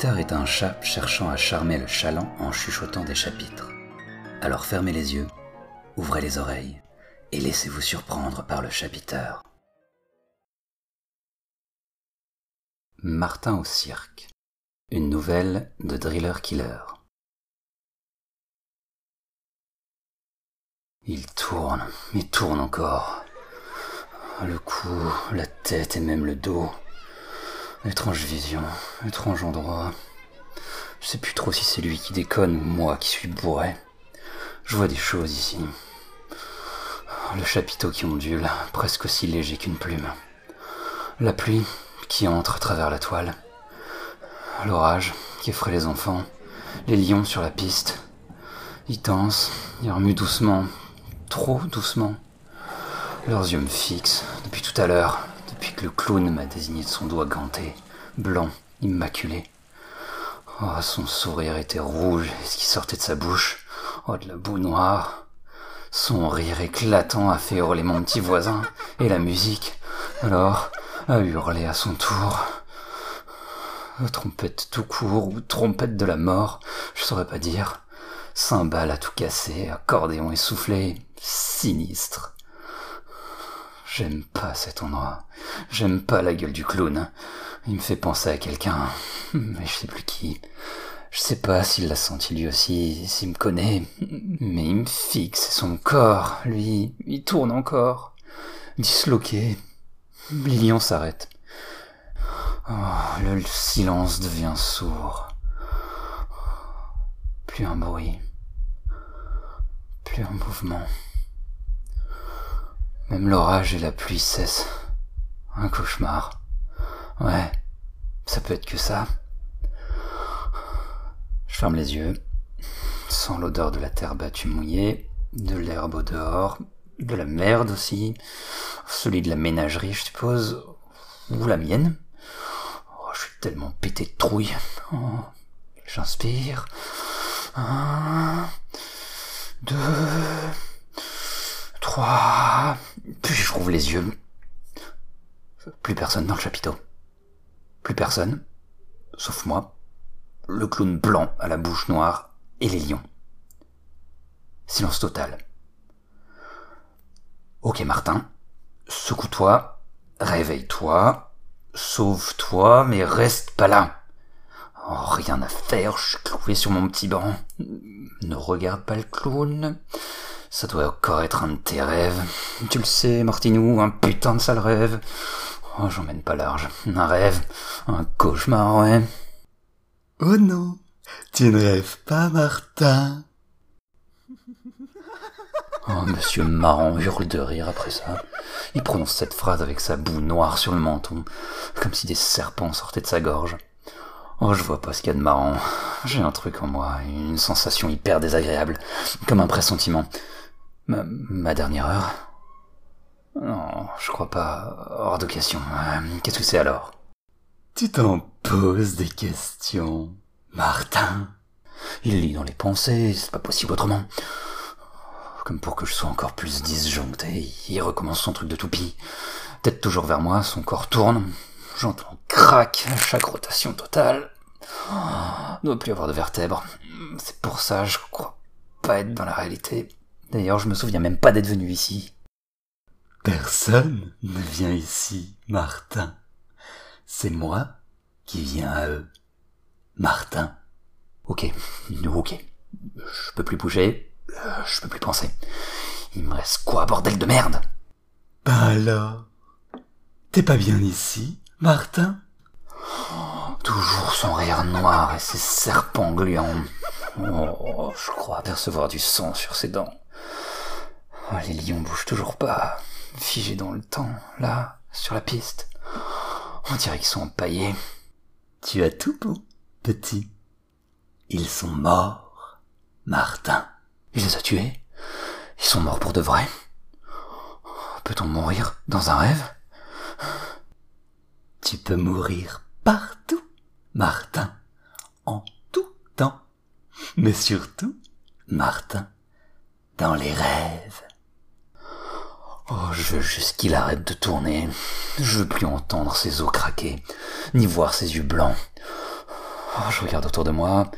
serviteur est un chat cherchant à charmer le chaland en chuchotant des chapitres. Alors fermez les yeux, ouvrez les oreilles et laissez-vous surprendre par le chapiteur. Martin au cirque. Une nouvelle de Driller Killer. Il tourne, mais tourne encore. Le cou, la tête et même le dos. Étrange vision, étrange endroit. Je sais plus trop si c'est lui qui déconne ou moi qui suis bourré. Je vois des choses ici. Le chapiteau qui ondule, presque aussi léger qu'une plume. La pluie qui entre à travers la toile. L'orage qui effraie les enfants. Les lions sur la piste. Ils dansent, ils remuent doucement, trop doucement. Leurs yeux me fixent depuis tout à l'heure, depuis que le clown m'a désigné de son doigt ganté, blanc, immaculé. Oh, son sourire était rouge, et ce qui sortait de sa bouche, oh, de la boue noire. Son rire éclatant a fait hurler mon petit voisin, et la musique, alors, a hurlé à son tour. Trompette tout court, ou trompette de la mort, je saurais pas dire. Cymbale à tout casser, accordéon essoufflé, sinistre. J'aime pas cet endroit. J'aime pas la gueule du clown. Il me fait penser à quelqu'un, mais je sais plus qui. Je sais pas s'il l'a senti lui aussi, s'il me connaît, mais il me fixe, son corps, lui, il tourne encore. Disloqué. Lilian s'arrête. Oh, le silence devient sourd. Plus un bruit. Plus un mouvement. Même l'orage et la pluie cessent. Un cauchemar. Ouais, ça peut être que ça. Je ferme les yeux, sens l'odeur de la terre battue mouillée, de l'herbe au dehors, de la merde aussi, celui de la ménagerie, je suppose, ou la mienne. Oh, je suis tellement pété de trouille. Oh, J'inspire. Un, deux, Puis je rouvre les yeux. Plus personne dans le chapiteau. Plus personne, sauf moi, le clown blanc à la bouche noire et les lions. Silence total. Ok Martin, secoue-toi, réveille-toi, sauve-toi, mais reste pas là. Oh, rien à faire, je suis cloué sur mon petit banc. Ne regarde pas le clown. Ça doit encore être un de tes rêves. Tu le sais, Martinou, un putain de sale rêve. Oh, j'emmène pas large. Un rêve, un cauchemar, ouais. Oh non, tu ne rêves pas, Martin. Oh, monsieur Marrant hurle de rire après ça. Il prononce cette phrase avec sa boue noire sur le menton, comme si des serpents sortaient de sa gorge. Oh, je vois pas ce qu'il y a de marrant. J'ai un truc en moi, une sensation hyper désagréable, comme un pressentiment. Ma, ma dernière heure? Non, je crois pas. Hors de question. Euh, Qu'est-ce que c'est alors? Tu t'en poses des questions, Martin? Il lit dans les pensées, c'est pas possible autrement. Comme pour que je sois encore plus disjoncté, il recommence son truc de toupie. Tête toujours vers moi, son corps tourne. J'entends crac à chaque rotation totale. Oh, doit plus avoir de vertèbres. C'est pour ça, je crois pas être dans la réalité. D'ailleurs, je me souviens même pas d'être venu ici. Personne ne vient ici, Martin. C'est moi qui viens à eux. Martin. Ok, ok. Je peux plus bouger, euh, je peux plus penser. Il me reste quoi, bordel de merde? Ben alors, t'es pas bien ici, Martin? Toujours son rire noir et ses serpents gluants. Oh, je crois apercevoir du sang sur ses dents. Oh, les lions bougent toujours pas, figés dans le temps, là, sur la piste. On dirait qu'ils sont empaillés. Tu as tout bon, petit. Ils sont morts, Martin. Il les a tués Ils sont morts pour de vrai Peut-on mourir dans un rêve? Tu peux mourir partout, Martin, en tout temps. Mais surtout, Martin, dans les rêves. Oh, je veux juste qu'il arrête de tourner. Je veux plus entendre ses os craquer, ni voir ses yeux blancs. Oh, je regarde autour de moi.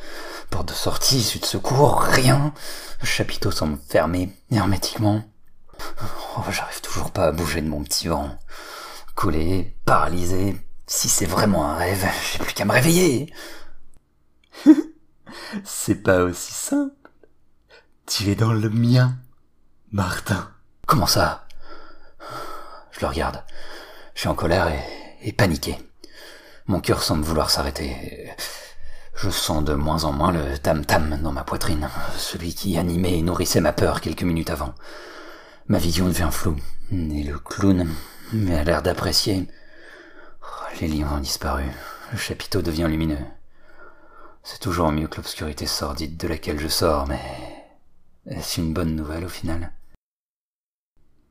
Porte de sortie, issue de secours, rien. Le chapiteau semble fermé hermétiquement. Oh, j'arrive toujours pas à bouger de mon petit vent. Collé, paralysé. Si c'est vraiment un rêve, j'ai plus qu'à me réveiller. c'est pas aussi simple. Tu es dans le mien, Martin. Comment ça? Je le regarde. Je suis en colère et, paniqué. Mon cœur semble vouloir s'arrêter. Je sens de moins en moins le tam-tam dans ma poitrine, celui qui animait et nourrissait ma peur quelques minutes avant. Ma vision devient floue, et le clown a l'air d'apprécier. Oh, les livres ont disparu, le chapiteau devient lumineux. C'est toujours mieux que l'obscurité sordide de laquelle je sors, mais est-ce une bonne nouvelle au final?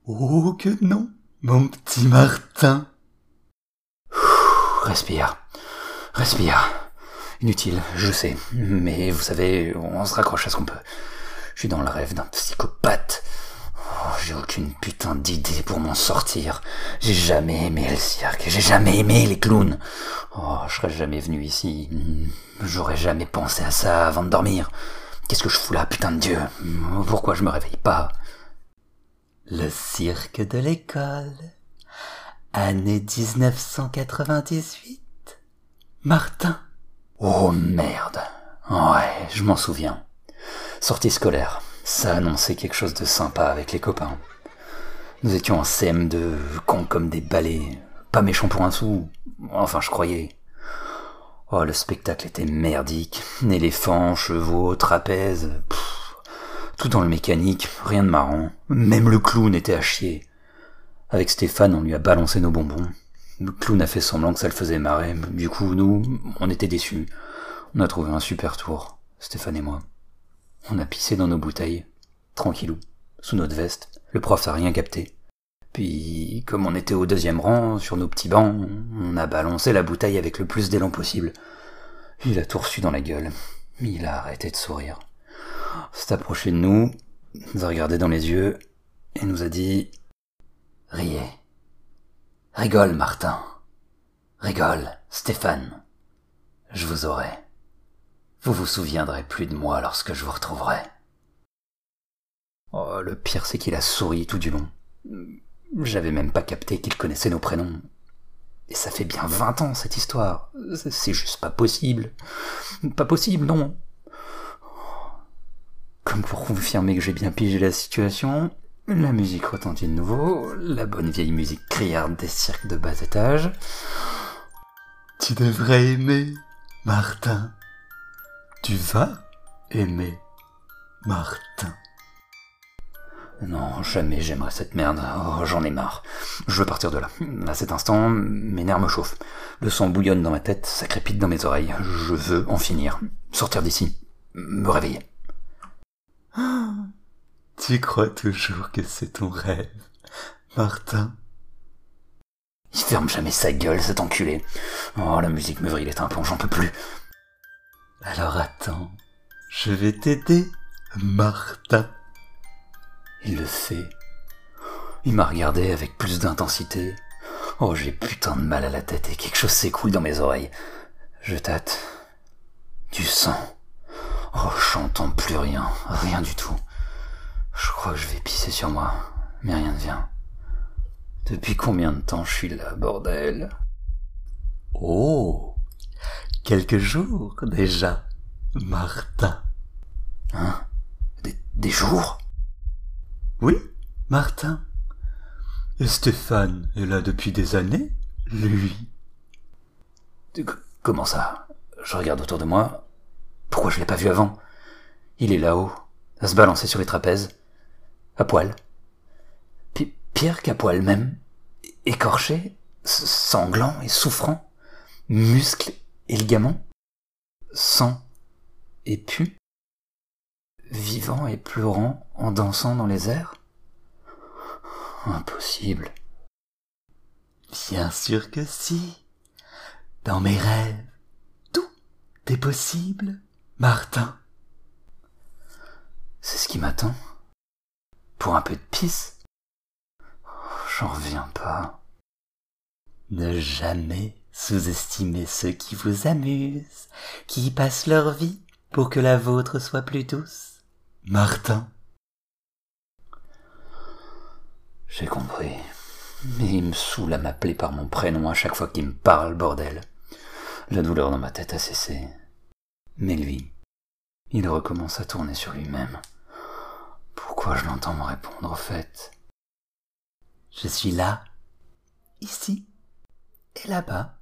Oh que non, mon petit Martin. respire, respire. Inutile, je sais, mais vous savez, on se raccroche à ce qu'on peut. Je suis dans le rêve d'un psychopathe. Oh, j'ai aucune putain d'idée pour m'en sortir. J'ai jamais aimé le cirque, j'ai jamais aimé les clowns. Oh, je serais jamais venu ici. J'aurais jamais pensé à ça avant de dormir. Qu'est-ce que je fous là, putain de Dieu? Pourquoi je me réveille pas? Le cirque de l'école. Année 1998. Martin. Oh merde. Ouais, je m'en souviens. Sortie scolaire. Ça annonçait quelque chose de sympa avec les copains. Nous étions en CM2, cons comme des balais. Pas méchants pour un sou. Enfin, je croyais. Oh, le spectacle était merdique. Éléphants, chevaux, trapèzes. Tout dans le mécanique, rien de marrant. Même le clown était à chier. Avec Stéphane, on lui a balancé nos bonbons. Le clown a fait semblant que ça le faisait marrer. Du coup, nous, on était déçus. On a trouvé un super tour, Stéphane et moi. On a pissé dans nos bouteilles, tranquillou, sous notre veste. Le prof a rien capté. Puis, comme on était au deuxième rang, sur nos petits bancs, on a balancé la bouteille avec le plus d'élan possible. Il a tout dans la gueule. Il a arrêté de sourire. S'est approché de nous, nous a regardé dans les yeux, et nous a dit Riez. Rigole, Martin. Rigole, Stéphane. Je vous aurai. Vous vous souviendrez plus de moi lorsque je vous retrouverai. Oh, le pire, c'est qu'il a souri tout du long. J'avais même pas capté qu'il connaissait nos prénoms. Et ça fait bien vingt ans, cette histoire. C'est juste pas possible. Pas possible, non. Comme pour confirmer que j'ai bien pigé la situation, la musique retentit de nouveau, la bonne vieille musique criarde des cirques de bas étage. Tu devrais aimer, Martin. Tu vas aimer, Martin. Non, jamais j'aimerais cette merde. Oh, j'en ai marre. Je veux partir de là. À cet instant, mes nerfs me chauffent. Le sang bouillonne dans ma tête, ça crépite dans mes oreilles. Je veux en finir. Sortir d'ici. Me réveiller. tu crois toujours que c'est ton rêve, Martin? Il ferme jamais sa gueule, cet enculé. Oh, la musique me vrille les tympans, j'en peux plus. Alors attends, je vais t'aider, Martin. Il le fait. Il m'a regardé avec plus d'intensité. Oh, j'ai putain de mal à la tête et quelque chose s'écoule dans mes oreilles. Je tâte. Du sang. Oh, j'entends plus rien. Rien du tout. Je crois que je vais pisser sur moi. Mais rien ne vient. Depuis combien de temps je suis là, bordel? Oh Quelques jours déjà, Martin. Hein? Des, des jours? Oui, Martin. Et Stéphane est là depuis des années, lui. Comment ça? Je regarde autour de moi. Pourquoi je l'ai pas vu avant? Il est là-haut, à se balancer sur les trapèzes, à poil. Pire qu'à poil même, écorché, sanglant et souffrant, muscles et ligaments, sang et pu vivant et pleurant en dansant dans les airs? Impossible. Bien sûr que si. Dans mes rêves, tout est possible, Martin. C'est ce qui m'attend Pour un peu de pisse J'en reviens pas. Ne jamais Sous-estimez ceux qui vous amusent, qui passent leur vie pour que la vôtre soit plus douce. Martin. J'ai compris. Mais il me saoule à m'appeler par mon prénom à chaque fois qu'il me parle, bordel. La douleur dans ma tête a cessé. Mais lui, il recommence à tourner sur lui-même. Pourquoi je l'entends me répondre, au fait? Je suis là, ici et là-bas,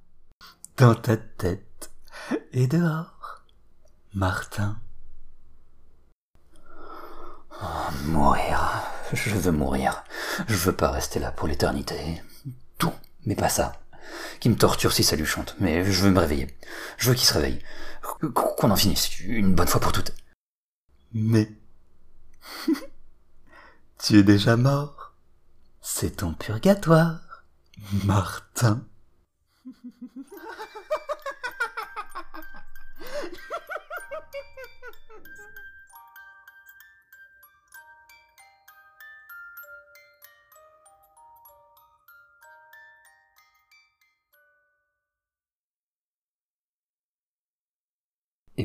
dans ta tête et dehors. Martin. Oh, mourir. Je veux mourir. Je veux pas rester là pour l'éternité. Tout, mais pas ça. Qui me torture si ça lui chante. Mais je veux me réveiller. Je veux qu'il se réveille. Qu'on en finisse une bonne fois pour toutes. Mais tu es déjà mort. C'est ton purgatoire, Martin.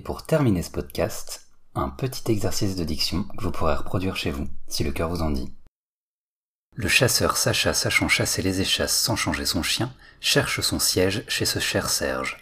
pour terminer ce podcast, un petit exercice de diction que vous pourrez reproduire chez vous, si le cœur vous en dit. Le chasseur Sacha sachant chasser les échasses sans changer son chien, cherche son siège chez ce cher Serge.